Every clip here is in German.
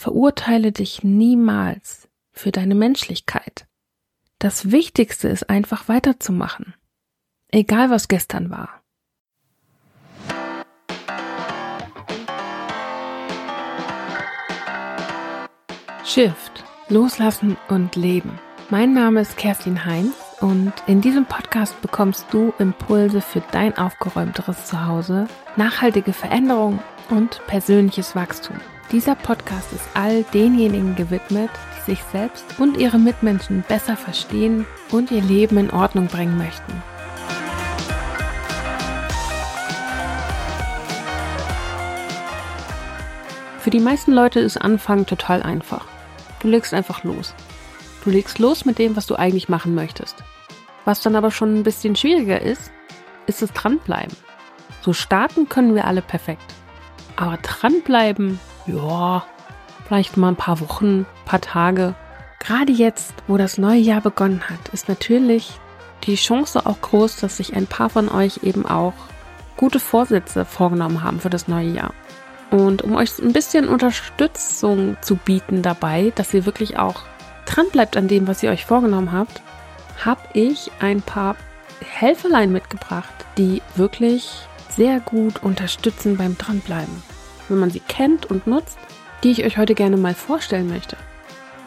Verurteile dich niemals für deine Menschlichkeit. Das Wichtigste ist einfach weiterzumachen. Egal was gestern war. Shift, loslassen und leben. Mein Name ist Kerstin Heinz und in diesem Podcast bekommst du Impulse für dein aufgeräumteres Zuhause, nachhaltige Veränderung und persönliches Wachstum. Dieser Podcast ist all denjenigen gewidmet, die sich selbst und ihre Mitmenschen besser verstehen und ihr Leben in Ordnung bringen möchten. Für die meisten Leute ist Anfangen total einfach. Du legst einfach los. Du legst los mit dem, was du eigentlich machen möchtest. Was dann aber schon ein bisschen schwieriger ist, ist das Dranbleiben. So starten können wir alle perfekt. Aber dranbleiben, ja, vielleicht mal ein paar Wochen, ein paar Tage. Gerade jetzt, wo das neue Jahr begonnen hat, ist natürlich die Chance auch groß, dass sich ein paar von euch eben auch gute Vorsätze vorgenommen haben für das neue Jahr. Und um euch ein bisschen Unterstützung zu bieten dabei, dass ihr wirklich auch dran bleibt an dem, was ihr euch vorgenommen habt, habe ich ein paar Helferlein mitgebracht, die wirklich sehr gut unterstützen beim Dranbleiben. Wenn man sie kennt und nutzt, die ich euch heute gerne mal vorstellen möchte.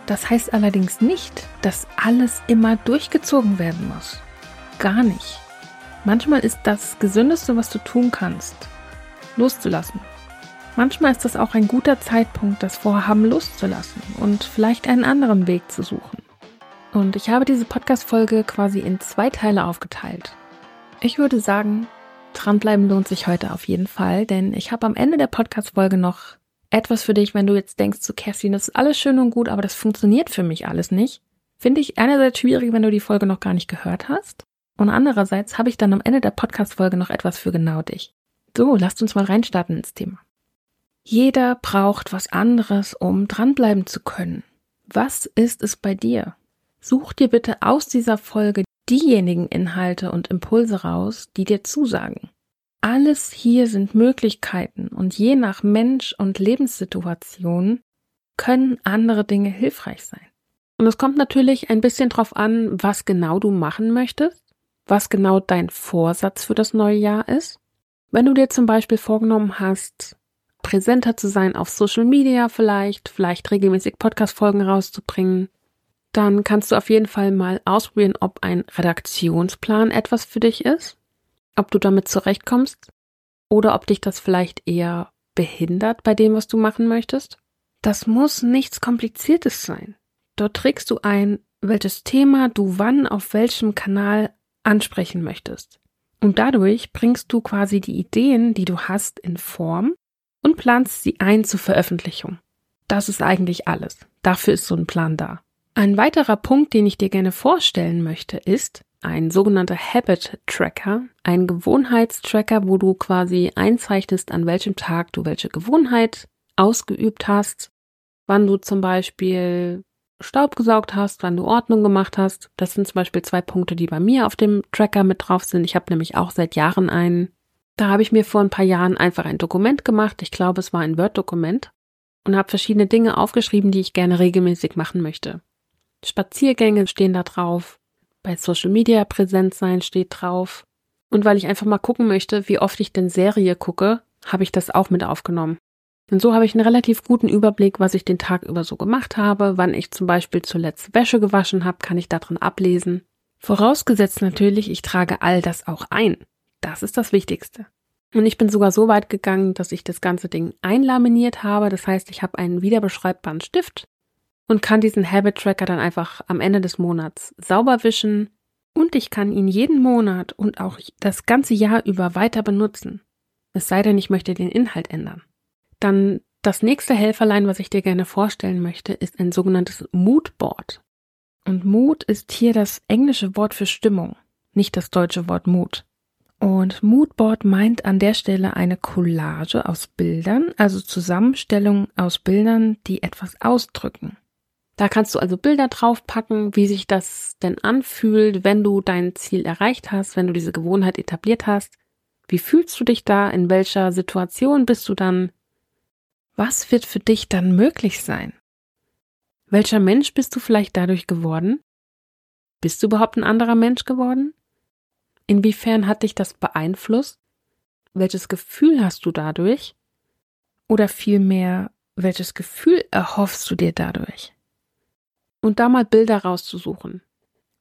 Das heißt allerdings nicht, dass alles immer durchgezogen werden muss. Gar nicht. Manchmal ist das Gesündeste, was du tun kannst, loszulassen. Manchmal ist das auch ein guter Zeitpunkt, das Vorhaben loszulassen und vielleicht einen anderen Weg zu suchen. Und ich habe diese Podcast-Folge quasi in zwei Teile aufgeteilt. Ich würde sagen, dranbleiben lohnt sich heute auf jeden Fall, denn ich habe am Ende der Podcast-Folge noch etwas für dich, wenn du jetzt denkst, zu Kerstin, das ist alles schön und gut, aber das funktioniert für mich alles nicht. Finde ich einerseits schwierig, wenn du die Folge noch gar nicht gehört hast. Und andererseits habe ich dann am Ende der Podcast-Folge noch etwas für genau dich. So, lasst uns mal reinstarten ins Thema. Jeder braucht was anderes, um dranbleiben zu können. Was ist es bei dir? Such dir bitte aus dieser Folge diejenigen Inhalte und Impulse raus, die dir zusagen. Alles hier sind Möglichkeiten und je nach Mensch und Lebenssituation können andere Dinge hilfreich sein. Und es kommt natürlich ein bisschen drauf an, was genau du machen möchtest, was genau dein Vorsatz für das neue Jahr ist. Wenn du dir zum Beispiel vorgenommen hast, präsenter zu sein auf Social Media vielleicht, vielleicht regelmäßig Podcast-Folgen rauszubringen, dann kannst du auf jeden Fall mal ausprobieren, ob ein Redaktionsplan etwas für dich ist, ob du damit zurechtkommst oder ob dich das vielleicht eher behindert bei dem, was du machen möchtest. Das muss nichts Kompliziertes sein. Dort trägst du ein, welches Thema du wann auf welchem Kanal ansprechen möchtest. Und dadurch bringst du quasi die Ideen, die du hast, in Form und planst sie ein zur Veröffentlichung. Das ist eigentlich alles. Dafür ist so ein Plan da. Ein weiterer Punkt, den ich dir gerne vorstellen möchte, ist ein sogenannter Habit Tracker, ein Gewohnheitstracker, wo du quasi einzeichnest, an welchem Tag du welche Gewohnheit ausgeübt hast, wann du zum Beispiel Staub gesaugt hast, wann du Ordnung gemacht hast. Das sind zum Beispiel zwei Punkte, die bei mir auf dem Tracker mit drauf sind. Ich habe nämlich auch seit Jahren einen da habe ich mir vor ein paar Jahren einfach ein Dokument gemacht, ich glaube es war ein Word-Dokument, und habe verschiedene Dinge aufgeschrieben, die ich gerne regelmäßig machen möchte. Spaziergänge stehen da drauf, bei Social Media präsent sein steht drauf. Und weil ich einfach mal gucken möchte, wie oft ich denn Serie gucke, habe ich das auch mit aufgenommen. Und so habe ich einen relativ guten Überblick, was ich den Tag über so gemacht habe, wann ich zum Beispiel zuletzt Wäsche gewaschen habe, kann ich darin ablesen. Vorausgesetzt natürlich, ich trage all das auch ein. Das ist das Wichtigste. Und ich bin sogar so weit gegangen, dass ich das ganze Ding einlaminiert habe. Das heißt, ich habe einen wiederbeschreibbaren Stift und kann diesen Habit Tracker dann einfach am Ende des Monats sauber wischen. Und ich kann ihn jeden Monat und auch das ganze Jahr über weiter benutzen. Es sei denn, ich möchte den Inhalt ändern. Dann das nächste Helferlein, was ich dir gerne vorstellen möchte, ist ein sogenanntes Moodboard. Und Mood ist hier das englische Wort für Stimmung, nicht das deutsche Wort Mut. Und Moodboard meint an der Stelle eine Collage aus Bildern, also Zusammenstellung aus Bildern, die etwas ausdrücken. Da kannst du also Bilder draufpacken, wie sich das denn anfühlt, wenn du dein Ziel erreicht hast, wenn du diese Gewohnheit etabliert hast. Wie fühlst du dich da? In welcher Situation bist du dann? Was wird für dich dann möglich sein? Welcher Mensch bist du vielleicht dadurch geworden? Bist du überhaupt ein anderer Mensch geworden? Inwiefern hat dich das beeinflusst? Welches Gefühl hast du dadurch? Oder vielmehr, welches Gefühl erhoffst du dir dadurch? Und da mal Bilder rauszusuchen.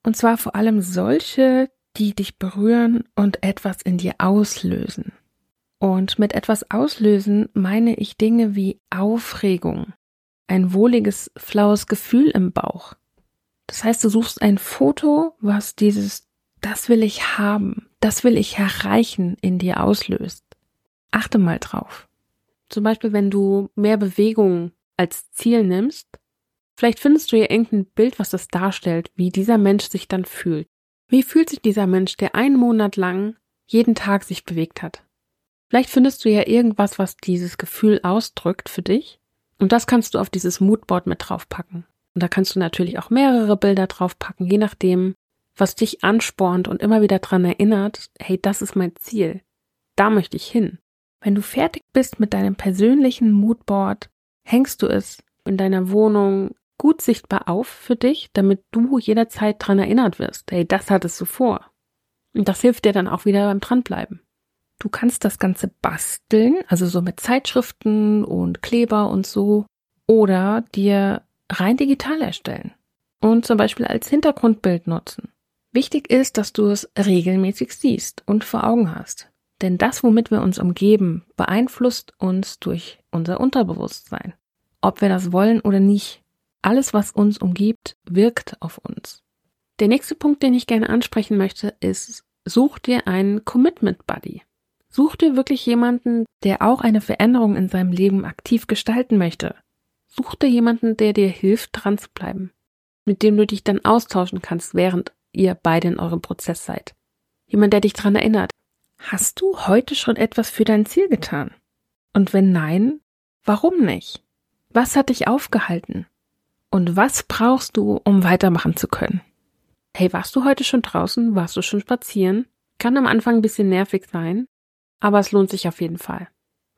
Und zwar vor allem solche, die dich berühren und etwas in dir auslösen. Und mit etwas auslösen meine ich Dinge wie Aufregung, ein wohliges, flaues Gefühl im Bauch. Das heißt, du suchst ein Foto, was dieses das will ich haben, das will ich erreichen in dir auslöst. Achte mal drauf. Zum Beispiel, wenn du mehr Bewegung als Ziel nimmst, vielleicht findest du ja irgendein Bild, was das darstellt, wie dieser Mensch sich dann fühlt. Wie fühlt sich dieser Mensch, der einen Monat lang jeden Tag sich bewegt hat? Vielleicht findest du ja irgendwas, was dieses Gefühl ausdrückt für dich. Und das kannst du auf dieses Moodboard mit draufpacken. Und da kannst du natürlich auch mehrere Bilder draufpacken, je nachdem, was dich anspornt und immer wieder dran erinnert, hey, das ist mein Ziel. Da möchte ich hin. Wenn du fertig bist mit deinem persönlichen Moodboard, hängst du es in deiner Wohnung gut sichtbar auf für dich, damit du jederzeit dran erinnert wirst. Hey, das hattest du vor. Und das hilft dir dann auch wieder beim Dranbleiben. Du kannst das Ganze basteln, also so mit Zeitschriften und Kleber und so, oder dir rein digital erstellen und zum Beispiel als Hintergrundbild nutzen. Wichtig ist, dass du es regelmäßig siehst und vor Augen hast. Denn das, womit wir uns umgeben, beeinflusst uns durch unser Unterbewusstsein. Ob wir das wollen oder nicht. Alles, was uns umgibt, wirkt auf uns. Der nächste Punkt, den ich gerne ansprechen möchte, ist, such dir einen Commitment Buddy. Such dir wirklich jemanden, der auch eine Veränderung in seinem Leben aktiv gestalten möchte. Such dir jemanden, der dir hilft, dran zu bleiben. Mit dem du dich dann austauschen kannst, während ihr beide in eurem Prozess seid. Jemand, der dich dran erinnert. Hast du heute schon etwas für dein Ziel getan? Und wenn nein, warum nicht? Was hat dich aufgehalten? Und was brauchst du, um weitermachen zu können? Hey, warst du heute schon draußen? Warst du schon spazieren? Kann am Anfang ein bisschen nervig sein, aber es lohnt sich auf jeden Fall.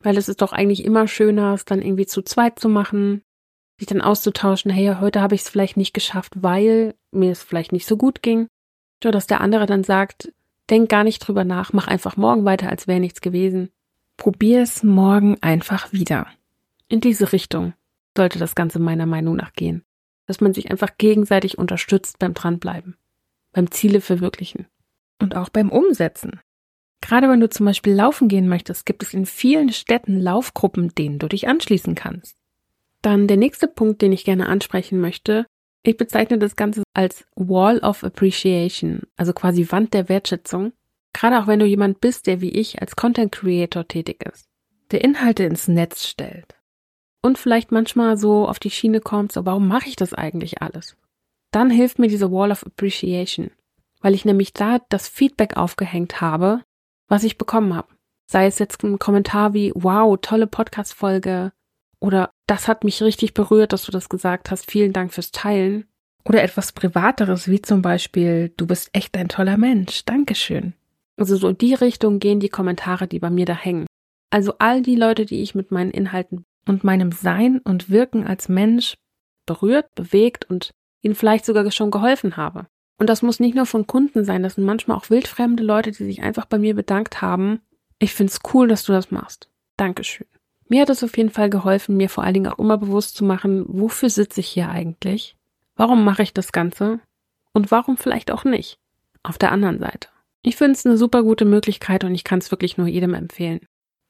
Weil es ist doch eigentlich immer schöner, es dann irgendwie zu zweit zu machen, sich dann auszutauschen, hey, heute habe ich es vielleicht nicht geschafft, weil mir es vielleicht nicht so gut ging. Oder dass der andere dann sagt, denk gar nicht drüber nach, mach einfach morgen weiter, als wäre nichts gewesen. Probier es morgen einfach wieder. In diese Richtung sollte das Ganze meiner Meinung nach gehen. Dass man sich einfach gegenseitig unterstützt beim Dranbleiben, beim Ziele verwirklichen und auch beim Umsetzen. Gerade wenn du zum Beispiel laufen gehen möchtest, gibt es in vielen Städten Laufgruppen, denen du dich anschließen kannst. Dann der nächste Punkt, den ich gerne ansprechen möchte. Ich bezeichne das Ganze als Wall of Appreciation, also quasi Wand der Wertschätzung. Gerade auch wenn du jemand bist, der wie ich als Content Creator tätig ist, der Inhalte ins Netz stellt und vielleicht manchmal so auf die Schiene kommt, so warum mache ich das eigentlich alles? Dann hilft mir diese Wall of Appreciation, weil ich nämlich da das Feedback aufgehängt habe, was ich bekommen habe. Sei es jetzt ein Kommentar wie, wow, tolle Podcast-Folge, oder das hat mich richtig berührt, dass du das gesagt hast. Vielen Dank fürs Teilen. Oder etwas Privateres, wie zum Beispiel, du bist echt ein toller Mensch. Dankeschön. Also so in die Richtung gehen die Kommentare, die bei mir da hängen. Also all die Leute, die ich mit meinen Inhalten und meinem Sein und Wirken als Mensch berührt, bewegt und ihnen vielleicht sogar schon geholfen habe. Und das muss nicht nur von Kunden sein, das sind manchmal auch wildfremde Leute, die sich einfach bei mir bedankt haben. Ich find's cool, dass du das machst. Dankeschön. Mir hat es auf jeden Fall geholfen, mir vor allen Dingen auch immer bewusst zu machen, wofür sitze ich hier eigentlich? Warum mache ich das Ganze? Und warum vielleicht auch nicht? Auf der anderen Seite. Ich finde es eine super gute Möglichkeit und ich kann es wirklich nur jedem empfehlen.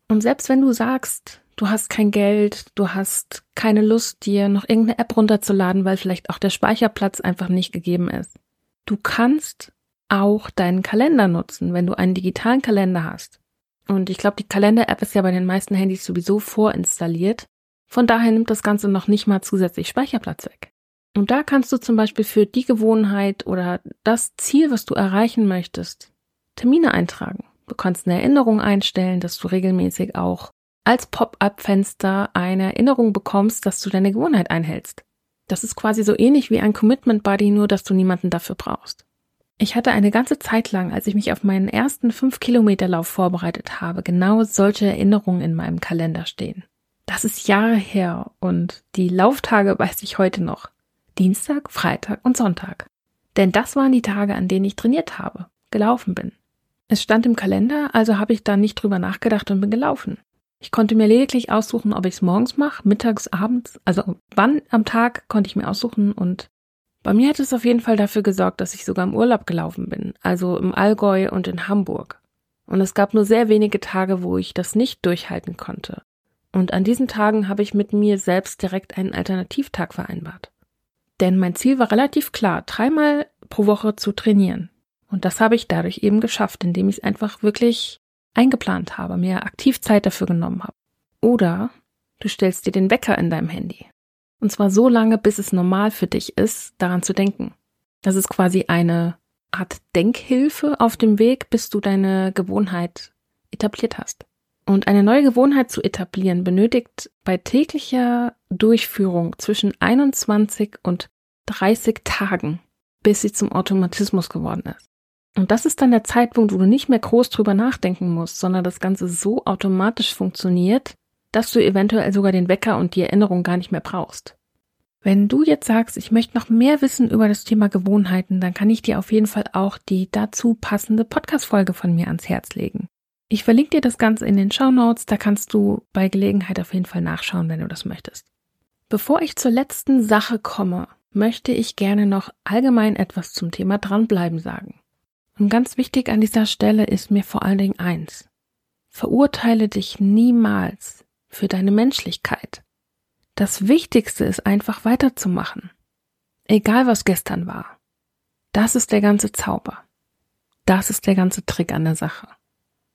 Und selbst wenn du sagst, du hast kein Geld, du hast keine Lust, dir noch irgendeine App runterzuladen, weil vielleicht auch der Speicherplatz einfach nicht gegeben ist. Du kannst auch deinen Kalender nutzen, wenn du einen digitalen Kalender hast. Und ich glaube, die Kalender-App ist ja bei den meisten Handys sowieso vorinstalliert. Von daher nimmt das Ganze noch nicht mal zusätzlich Speicherplatz weg. Und da kannst du zum Beispiel für die Gewohnheit oder das Ziel, was du erreichen möchtest, Termine eintragen. Du kannst eine Erinnerung einstellen, dass du regelmäßig auch als Pop-up-Fenster eine Erinnerung bekommst, dass du deine Gewohnheit einhältst. Das ist quasi so ähnlich wie ein Commitment Buddy, nur dass du niemanden dafür brauchst. Ich hatte eine ganze Zeit lang, als ich mich auf meinen ersten 5-Kilometer-Lauf vorbereitet habe, genau solche Erinnerungen in meinem Kalender stehen. Das ist Jahre her und die Lauftage weiß ich heute noch. Dienstag, Freitag und Sonntag. Denn das waren die Tage, an denen ich trainiert habe, gelaufen bin. Es stand im Kalender, also habe ich da nicht drüber nachgedacht und bin gelaufen. Ich konnte mir lediglich aussuchen, ob ich es morgens mache, mittags, abends, also wann am Tag konnte ich mir aussuchen und bei mir hat es auf jeden Fall dafür gesorgt, dass ich sogar im Urlaub gelaufen bin, also im Allgäu und in Hamburg. Und es gab nur sehr wenige Tage, wo ich das nicht durchhalten konnte. Und an diesen Tagen habe ich mit mir selbst direkt einen Alternativtag vereinbart. Denn mein Ziel war relativ klar, dreimal pro Woche zu trainieren. Und das habe ich dadurch eben geschafft, indem ich es einfach wirklich eingeplant habe, mir aktiv Zeit dafür genommen habe. Oder du stellst dir den Wecker in deinem Handy. Und zwar so lange, bis es normal für dich ist, daran zu denken. Das ist quasi eine Art Denkhilfe auf dem Weg, bis du deine Gewohnheit etabliert hast. Und eine neue Gewohnheit zu etablieren benötigt bei täglicher Durchführung zwischen 21 und 30 Tagen, bis sie zum Automatismus geworden ist. Und das ist dann der Zeitpunkt, wo du nicht mehr groß drüber nachdenken musst, sondern das Ganze so automatisch funktioniert, dass du eventuell sogar den Wecker und die Erinnerung gar nicht mehr brauchst. Wenn du jetzt sagst, ich möchte noch mehr wissen über das Thema Gewohnheiten, dann kann ich dir auf jeden Fall auch die dazu passende Podcast-Folge von mir ans Herz legen. Ich verlinke dir das Ganze in den Show Notes, da kannst du bei Gelegenheit auf jeden Fall nachschauen, wenn du das möchtest. Bevor ich zur letzten Sache komme, möchte ich gerne noch allgemein etwas zum Thema dranbleiben sagen. Und ganz wichtig an dieser Stelle ist mir vor allen Dingen eins. Verurteile dich niemals für deine Menschlichkeit. Das Wichtigste ist einfach weiterzumachen. Egal was gestern war. Das ist der ganze Zauber. Das ist der ganze Trick an der Sache.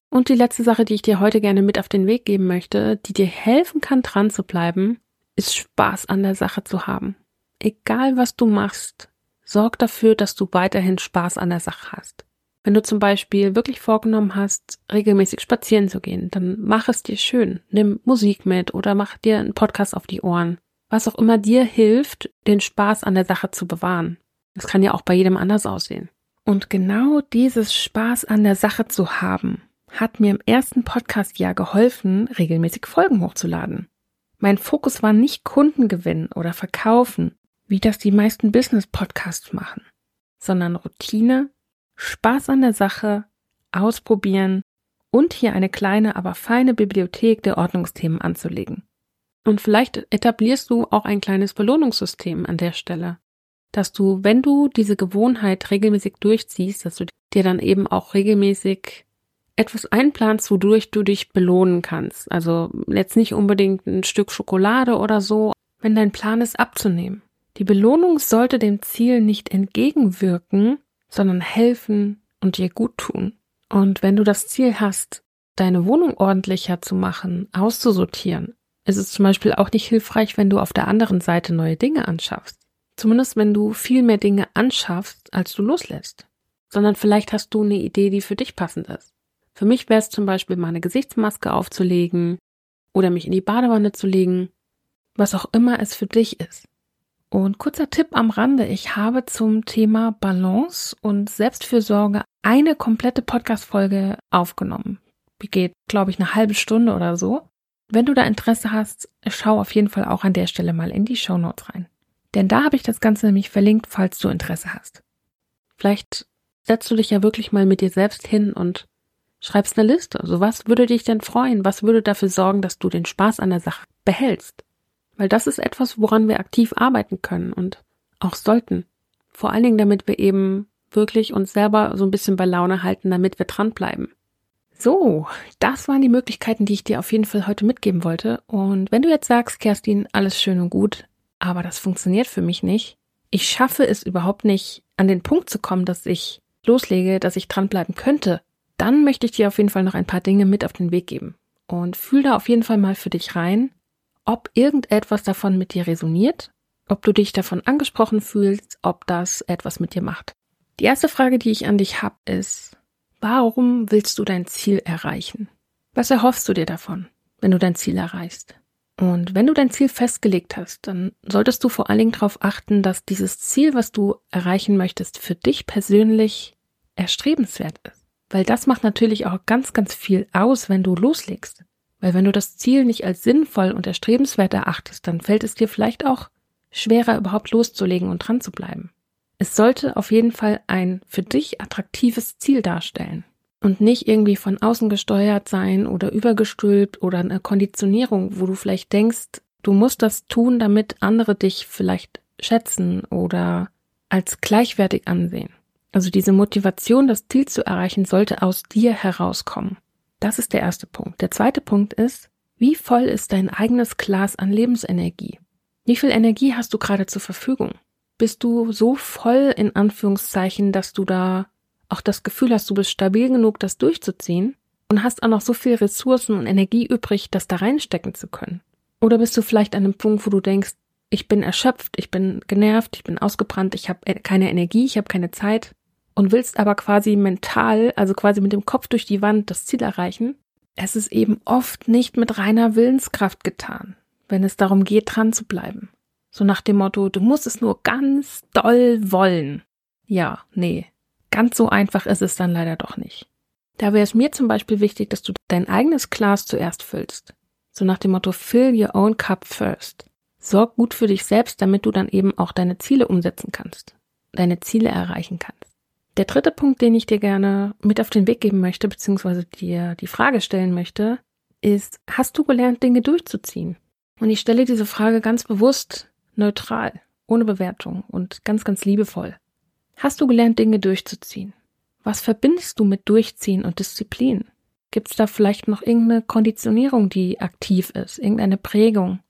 Und die letzte Sache, die ich dir heute gerne mit auf den Weg geben möchte, die dir helfen kann, dran zu bleiben, ist Spaß an der Sache zu haben. Egal was du machst, sorg dafür, dass du weiterhin Spaß an der Sache hast. Wenn du zum Beispiel wirklich vorgenommen hast, regelmäßig spazieren zu gehen, dann mach es dir schön. Nimm Musik mit oder mach dir einen Podcast auf die Ohren. Was auch immer dir hilft, den Spaß an der Sache zu bewahren. Das kann ja auch bei jedem anders aussehen. Und genau dieses Spaß an der Sache zu haben, hat mir im ersten Podcast-Jahr geholfen, regelmäßig Folgen hochzuladen. Mein Fokus war nicht Kundengewinn oder Verkaufen, wie das die meisten Business-Podcasts machen, sondern Routine, Spaß an der Sache, ausprobieren und hier eine kleine, aber feine Bibliothek der Ordnungsthemen anzulegen. Und vielleicht etablierst du auch ein kleines Belohnungssystem an der Stelle, dass du, wenn du diese Gewohnheit regelmäßig durchziehst, dass du dir dann eben auch regelmäßig etwas einplanst, wodurch du dich belohnen kannst. Also jetzt nicht unbedingt ein Stück Schokolade oder so, wenn dein Plan ist abzunehmen. Die Belohnung sollte dem Ziel nicht entgegenwirken, sondern helfen und dir gut tun. Und wenn du das Ziel hast, deine Wohnung ordentlicher zu machen, auszusortieren, ist es zum Beispiel auch nicht hilfreich, wenn du auf der anderen Seite neue Dinge anschaffst. Zumindest wenn du viel mehr Dinge anschaffst, als du loslässt. Sondern vielleicht hast du eine Idee, die für dich passend ist. Für mich wäre es zum Beispiel mal eine Gesichtsmaske aufzulegen oder mich in die Badewanne zu legen, was auch immer es für dich ist. Und kurzer Tipp am Rande, ich habe zum Thema Balance und Selbstfürsorge eine komplette Podcast-Folge aufgenommen. Die geht, glaube ich, eine halbe Stunde oder so. Wenn du da Interesse hast, schau auf jeden Fall auch an der Stelle mal in die Show Notes rein. Denn da habe ich das Ganze nämlich verlinkt, falls du Interesse hast. Vielleicht setzt du dich ja wirklich mal mit dir selbst hin und schreibst eine Liste. Also was würde dich denn freuen? Was würde dafür sorgen, dass du den Spaß an der Sache behältst? Weil das ist etwas, woran wir aktiv arbeiten können und auch sollten. Vor allen Dingen, damit wir eben wirklich uns selber so ein bisschen bei Laune halten, damit wir dranbleiben. So, das waren die Möglichkeiten, die ich dir auf jeden Fall heute mitgeben wollte. Und wenn du jetzt sagst, Kerstin, alles schön und gut, aber das funktioniert für mich nicht, ich schaffe es überhaupt nicht, an den Punkt zu kommen, dass ich loslege, dass ich dranbleiben könnte, dann möchte ich dir auf jeden Fall noch ein paar Dinge mit auf den Weg geben. Und fühl da auf jeden Fall mal für dich rein, ob irgendetwas davon mit dir resoniert, ob du dich davon angesprochen fühlst, ob das etwas mit dir macht. Die erste Frage, die ich an dich habe, ist, warum willst du dein Ziel erreichen? Was erhoffst du dir davon, wenn du dein Ziel erreichst? Und wenn du dein Ziel festgelegt hast, dann solltest du vor allen Dingen darauf achten, dass dieses Ziel, was du erreichen möchtest, für dich persönlich erstrebenswert ist. Weil das macht natürlich auch ganz, ganz viel aus, wenn du loslegst. Weil wenn du das Ziel nicht als sinnvoll und erstrebenswert erachtest, dann fällt es dir vielleicht auch schwerer, überhaupt loszulegen und dran zu bleiben. Es sollte auf jeden Fall ein für dich attraktives Ziel darstellen und nicht irgendwie von außen gesteuert sein oder übergestülpt oder eine Konditionierung, wo du vielleicht denkst, du musst das tun, damit andere dich vielleicht schätzen oder als gleichwertig ansehen. Also diese Motivation, das Ziel zu erreichen, sollte aus dir herauskommen. Das ist der erste Punkt. Der zweite Punkt ist, wie voll ist dein eigenes Glas an Lebensenergie? Wie viel Energie hast du gerade zur Verfügung? Bist du so voll in Anführungszeichen, dass du da auch das Gefühl hast, du bist stabil genug, das durchzuziehen und hast auch noch so viel Ressourcen und Energie übrig, das da reinstecken zu können? Oder bist du vielleicht an einem Punkt, wo du denkst, ich bin erschöpft, ich bin genervt, ich bin ausgebrannt, ich habe keine Energie, ich habe keine Zeit und willst aber quasi mental, also quasi mit dem Kopf durch die Wand das Ziel erreichen. Es ist eben oft nicht mit reiner Willenskraft getan, wenn es darum geht, dran zu bleiben. So nach dem Motto, du musst es nur ganz doll wollen. Ja, nee, ganz so einfach ist es dann leider doch nicht. Da wäre es mir zum Beispiel wichtig, dass du dein eigenes Glas zuerst füllst. So nach dem Motto, fill your own cup first. Sorg gut für dich selbst, damit du dann eben auch deine Ziele umsetzen kannst, deine Ziele erreichen kannst. Der dritte Punkt, den ich dir gerne mit auf den Weg geben möchte, beziehungsweise dir die Frage stellen möchte, ist, hast du gelernt, Dinge durchzuziehen? Und ich stelle diese Frage ganz bewusst neutral, ohne Bewertung und ganz, ganz liebevoll. Hast du gelernt, Dinge durchzuziehen? Was verbindest du mit Durchziehen und Disziplin? Gibt es da vielleicht noch irgendeine Konditionierung, die aktiv ist, irgendeine Prägung?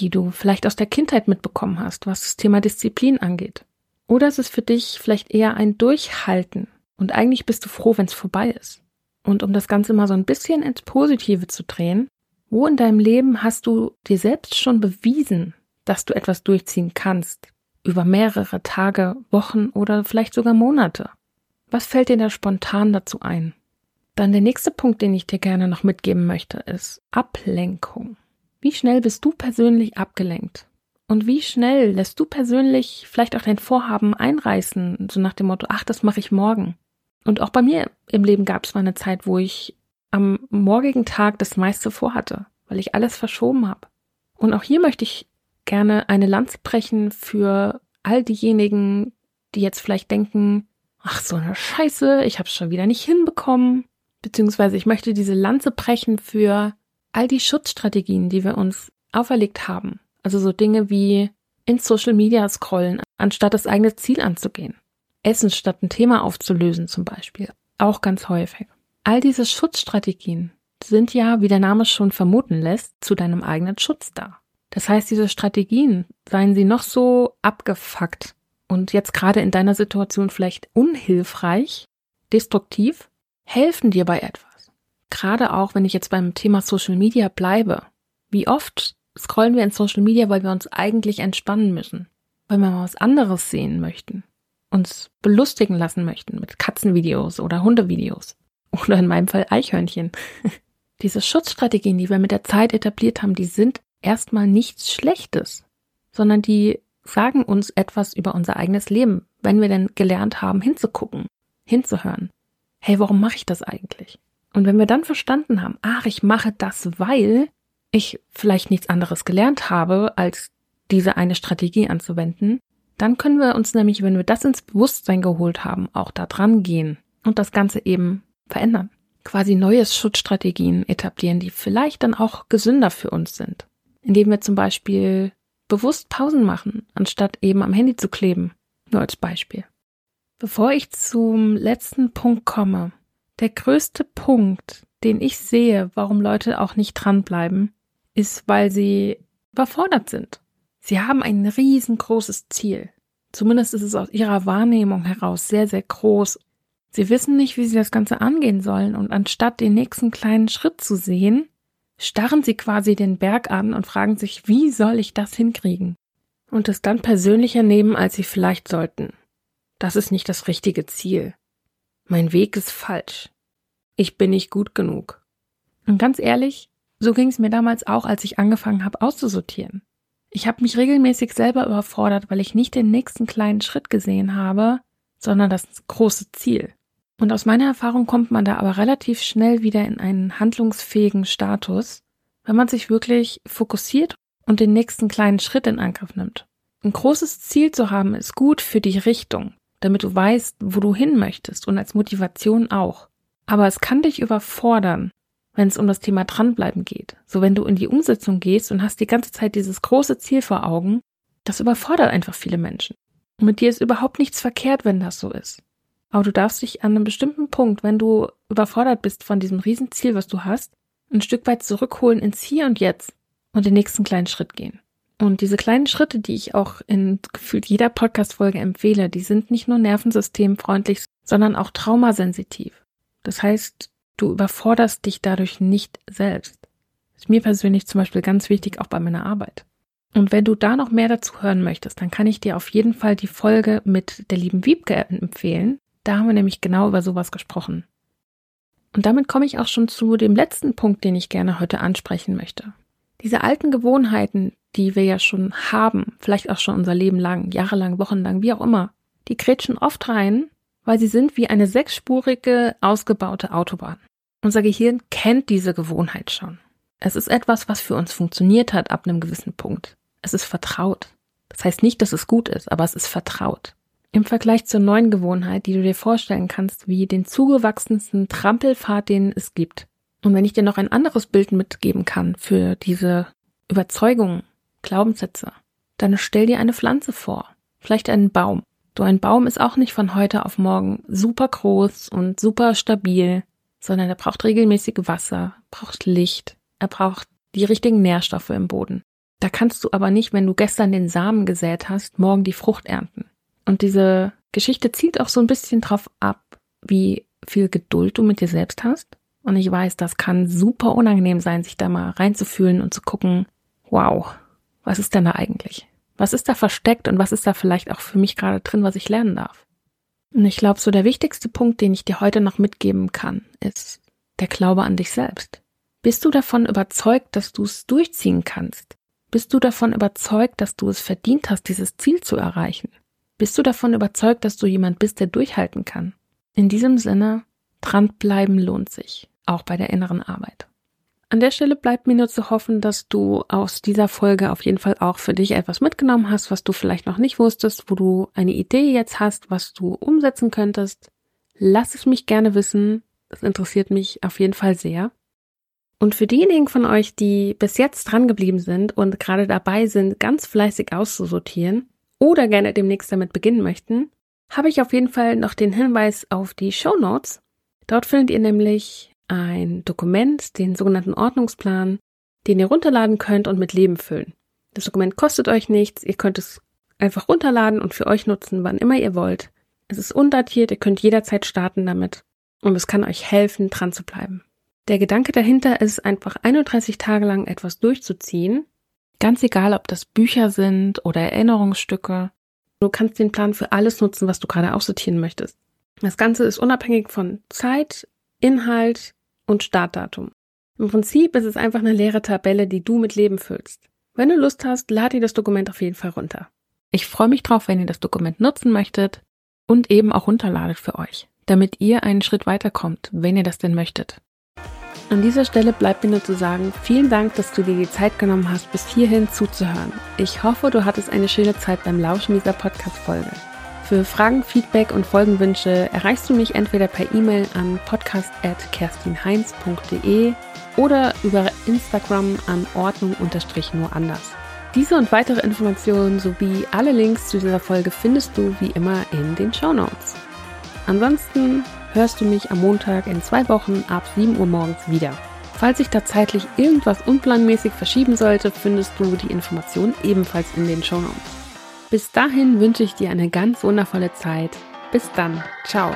die du vielleicht aus der Kindheit mitbekommen hast, was das Thema Disziplin angeht. Oder ist es für dich vielleicht eher ein Durchhalten und eigentlich bist du froh, wenn es vorbei ist. Und um das Ganze mal so ein bisschen ins Positive zu drehen, wo in deinem Leben hast du dir selbst schon bewiesen, dass du etwas durchziehen kannst? Über mehrere Tage, Wochen oder vielleicht sogar Monate. Was fällt dir da spontan dazu ein? Dann der nächste Punkt, den ich dir gerne noch mitgeben möchte, ist Ablenkung. Wie schnell bist du persönlich abgelenkt? Und wie schnell lässt du persönlich vielleicht auch dein Vorhaben einreißen, so nach dem Motto, ach, das mache ich morgen. Und auch bei mir im Leben gab es mal eine Zeit, wo ich am morgigen Tag das meiste vorhatte, weil ich alles verschoben habe. Und auch hier möchte ich gerne eine Lanze brechen für all diejenigen, die jetzt vielleicht denken, ach so eine Scheiße, ich habe es schon wieder nicht hinbekommen. Beziehungsweise ich möchte diese Lanze brechen für all die Schutzstrategien, die wir uns auferlegt haben, also so Dinge wie in Social Media scrollen, anstatt das eigene Ziel anzugehen. Essen statt ein Thema aufzulösen zum Beispiel. Auch ganz häufig. All diese Schutzstrategien sind ja, wie der Name schon vermuten lässt, zu deinem eigenen Schutz da. Das heißt, diese Strategien, seien sie noch so abgefuckt und jetzt gerade in deiner Situation vielleicht unhilfreich, destruktiv, helfen dir bei etwas gerade auch, wenn ich jetzt beim Thema Social Media bleibe, wie oft scrollen wir in Social Media, weil wir uns eigentlich entspannen müssen, weil wir mal was anderes sehen möchten, uns belustigen lassen möchten mit Katzenvideos oder Hundevideos oder in meinem Fall Eichhörnchen. Diese Schutzstrategien, die wir mit der Zeit etabliert haben, die sind erstmal nichts Schlechtes, sondern die sagen uns etwas über unser eigenes Leben, wenn wir denn gelernt haben, hinzugucken, hinzuhören. Hey, warum mache ich das eigentlich? Und wenn wir dann verstanden haben, ach, ich mache das, weil ich vielleicht nichts anderes gelernt habe, als diese eine Strategie anzuwenden, dann können wir uns nämlich, wenn wir das ins Bewusstsein geholt haben, auch da dran gehen und das Ganze eben verändern. Quasi neue Schutzstrategien etablieren, die vielleicht dann auch gesünder für uns sind. Indem wir zum Beispiel bewusst Pausen machen, anstatt eben am Handy zu kleben. Nur als Beispiel. Bevor ich zum letzten Punkt komme, der größte Punkt, den ich sehe, warum Leute auch nicht dranbleiben, ist, weil sie überfordert sind. Sie haben ein riesengroßes Ziel. Zumindest ist es aus ihrer Wahrnehmung heraus sehr, sehr groß. Sie wissen nicht, wie sie das Ganze angehen sollen und anstatt den nächsten kleinen Schritt zu sehen, starren sie quasi den Berg an und fragen sich, wie soll ich das hinkriegen? Und es dann persönlicher nehmen, als sie vielleicht sollten. Das ist nicht das richtige Ziel. Mein Weg ist falsch. Ich bin nicht gut genug. Und ganz ehrlich, so ging es mir damals auch, als ich angefangen habe auszusortieren. Ich habe mich regelmäßig selber überfordert, weil ich nicht den nächsten kleinen Schritt gesehen habe, sondern das große Ziel. Und aus meiner Erfahrung kommt man da aber relativ schnell wieder in einen handlungsfähigen Status, wenn man sich wirklich fokussiert und den nächsten kleinen Schritt in Angriff nimmt. Ein großes Ziel zu haben ist gut für die Richtung, damit du weißt, wo du hin möchtest und als Motivation auch. Aber es kann dich überfordern, wenn es um das Thema dranbleiben geht. So wenn du in die Umsetzung gehst und hast die ganze Zeit dieses große Ziel vor Augen, das überfordert einfach viele Menschen. Und mit dir ist überhaupt nichts verkehrt, wenn das so ist. Aber du darfst dich an einem bestimmten Punkt, wenn du überfordert bist von diesem Riesenziel, was du hast, ein Stück weit zurückholen ins Hier und Jetzt und den nächsten kleinen Schritt gehen. Und diese kleinen Schritte, die ich auch in gefühlt jeder Podcast-Folge empfehle, die sind nicht nur nervensystemfreundlich, sondern auch traumasensitiv. Das heißt, du überforderst dich dadurch nicht selbst. Ist mir persönlich zum Beispiel ganz wichtig, auch bei meiner Arbeit. Und wenn du da noch mehr dazu hören möchtest, dann kann ich dir auf jeden Fall die Folge mit der lieben Wiebke empfehlen. Da haben wir nämlich genau über sowas gesprochen. Und damit komme ich auch schon zu dem letzten Punkt, den ich gerne heute ansprechen möchte. Diese alten Gewohnheiten, die wir ja schon haben, vielleicht auch schon unser Leben lang, jahrelang, wochenlang, wie auch immer, die kretschen oft rein, weil sie sind wie eine sechsspurige, ausgebaute Autobahn. Unser Gehirn kennt diese Gewohnheit schon. Es ist etwas, was für uns funktioniert hat ab einem gewissen Punkt. Es ist vertraut. Das heißt nicht, dass es gut ist, aber es ist vertraut. Im Vergleich zur neuen Gewohnheit, die du dir vorstellen kannst, wie den zugewachsensten Trampelpfad, den es gibt. Und wenn ich dir noch ein anderes Bild mitgeben kann für diese Überzeugungen, Glaubenssätze, dann stell dir eine Pflanze vor. Vielleicht einen Baum. Du, ein Baum ist auch nicht von heute auf morgen super groß und super stabil, sondern er braucht regelmäßig Wasser, braucht Licht, er braucht die richtigen Nährstoffe im Boden. Da kannst du aber nicht, wenn du gestern den Samen gesät hast, morgen die Frucht ernten. Und diese Geschichte zielt auch so ein bisschen drauf ab, wie viel Geduld du mit dir selbst hast. Und ich weiß, das kann super unangenehm sein, sich da mal reinzufühlen und zu gucken, wow, was ist denn da eigentlich? Was ist da versteckt und was ist da vielleicht auch für mich gerade drin, was ich lernen darf? Und ich glaube, so der wichtigste Punkt, den ich dir heute noch mitgeben kann, ist der Glaube an dich selbst. Bist du davon überzeugt, dass du es durchziehen kannst? Bist du davon überzeugt, dass du es verdient hast, dieses Ziel zu erreichen? Bist du davon überzeugt, dass du jemand bist, der durchhalten kann? In diesem Sinne, dranbleiben lohnt sich, auch bei der inneren Arbeit. An der Stelle bleibt mir nur zu hoffen, dass du aus dieser Folge auf jeden Fall auch für dich etwas mitgenommen hast, was du vielleicht noch nicht wusstest, wo du eine Idee jetzt hast, was du umsetzen könntest. Lass es mich gerne wissen. Das interessiert mich auf jeden Fall sehr. Und für diejenigen von euch, die bis jetzt dran geblieben sind und gerade dabei sind, ganz fleißig auszusortieren, oder gerne demnächst damit beginnen möchten, habe ich auf jeden Fall noch den Hinweis auf die Show Notes. Dort findet ihr nämlich ein Dokument, den sogenannten Ordnungsplan, den ihr runterladen könnt und mit Leben füllen. Das Dokument kostet euch nichts, ihr könnt es einfach runterladen und für euch nutzen, wann immer ihr wollt. Es ist undatiert, ihr könnt jederzeit starten damit und es kann euch helfen, dran zu bleiben. Der Gedanke dahinter ist einfach 31 Tage lang etwas durchzuziehen Ganz egal, ob das Bücher sind oder Erinnerungsstücke. Du kannst den Plan für alles nutzen, was du gerade aussortieren möchtest. Das Ganze ist unabhängig von Zeit, Inhalt und Startdatum. Im Prinzip ist es einfach eine leere Tabelle, die du mit Leben füllst. Wenn du Lust hast, lad dir das Dokument auf jeden Fall runter. Ich freue mich drauf, wenn ihr das Dokument nutzen möchtet und eben auch runterladet für euch, damit ihr einen Schritt weiterkommt, wenn ihr das denn möchtet. An dieser Stelle bleibt mir nur zu sagen, vielen Dank, dass du dir die Zeit genommen hast, bis hierhin zuzuhören. Ich hoffe, du hattest eine schöne Zeit beim Lauschen dieser Podcast-Folge. Für Fragen, Feedback und Folgenwünsche erreichst du mich entweder per E-Mail an podcast.kerstinheinz.de oder über Instagram an Ordnung-nur anders. Diese und weitere Informationen sowie alle Links zu dieser Folge findest du wie immer in den Show Notes. Ansonsten hörst du mich am Montag in zwei Wochen ab 7 Uhr morgens wieder. Falls sich da zeitlich irgendwas unplanmäßig verschieben sollte, findest du die Informationen ebenfalls in den Shownotes. Bis dahin wünsche ich dir eine ganz wundervolle Zeit. Bis dann. Ciao.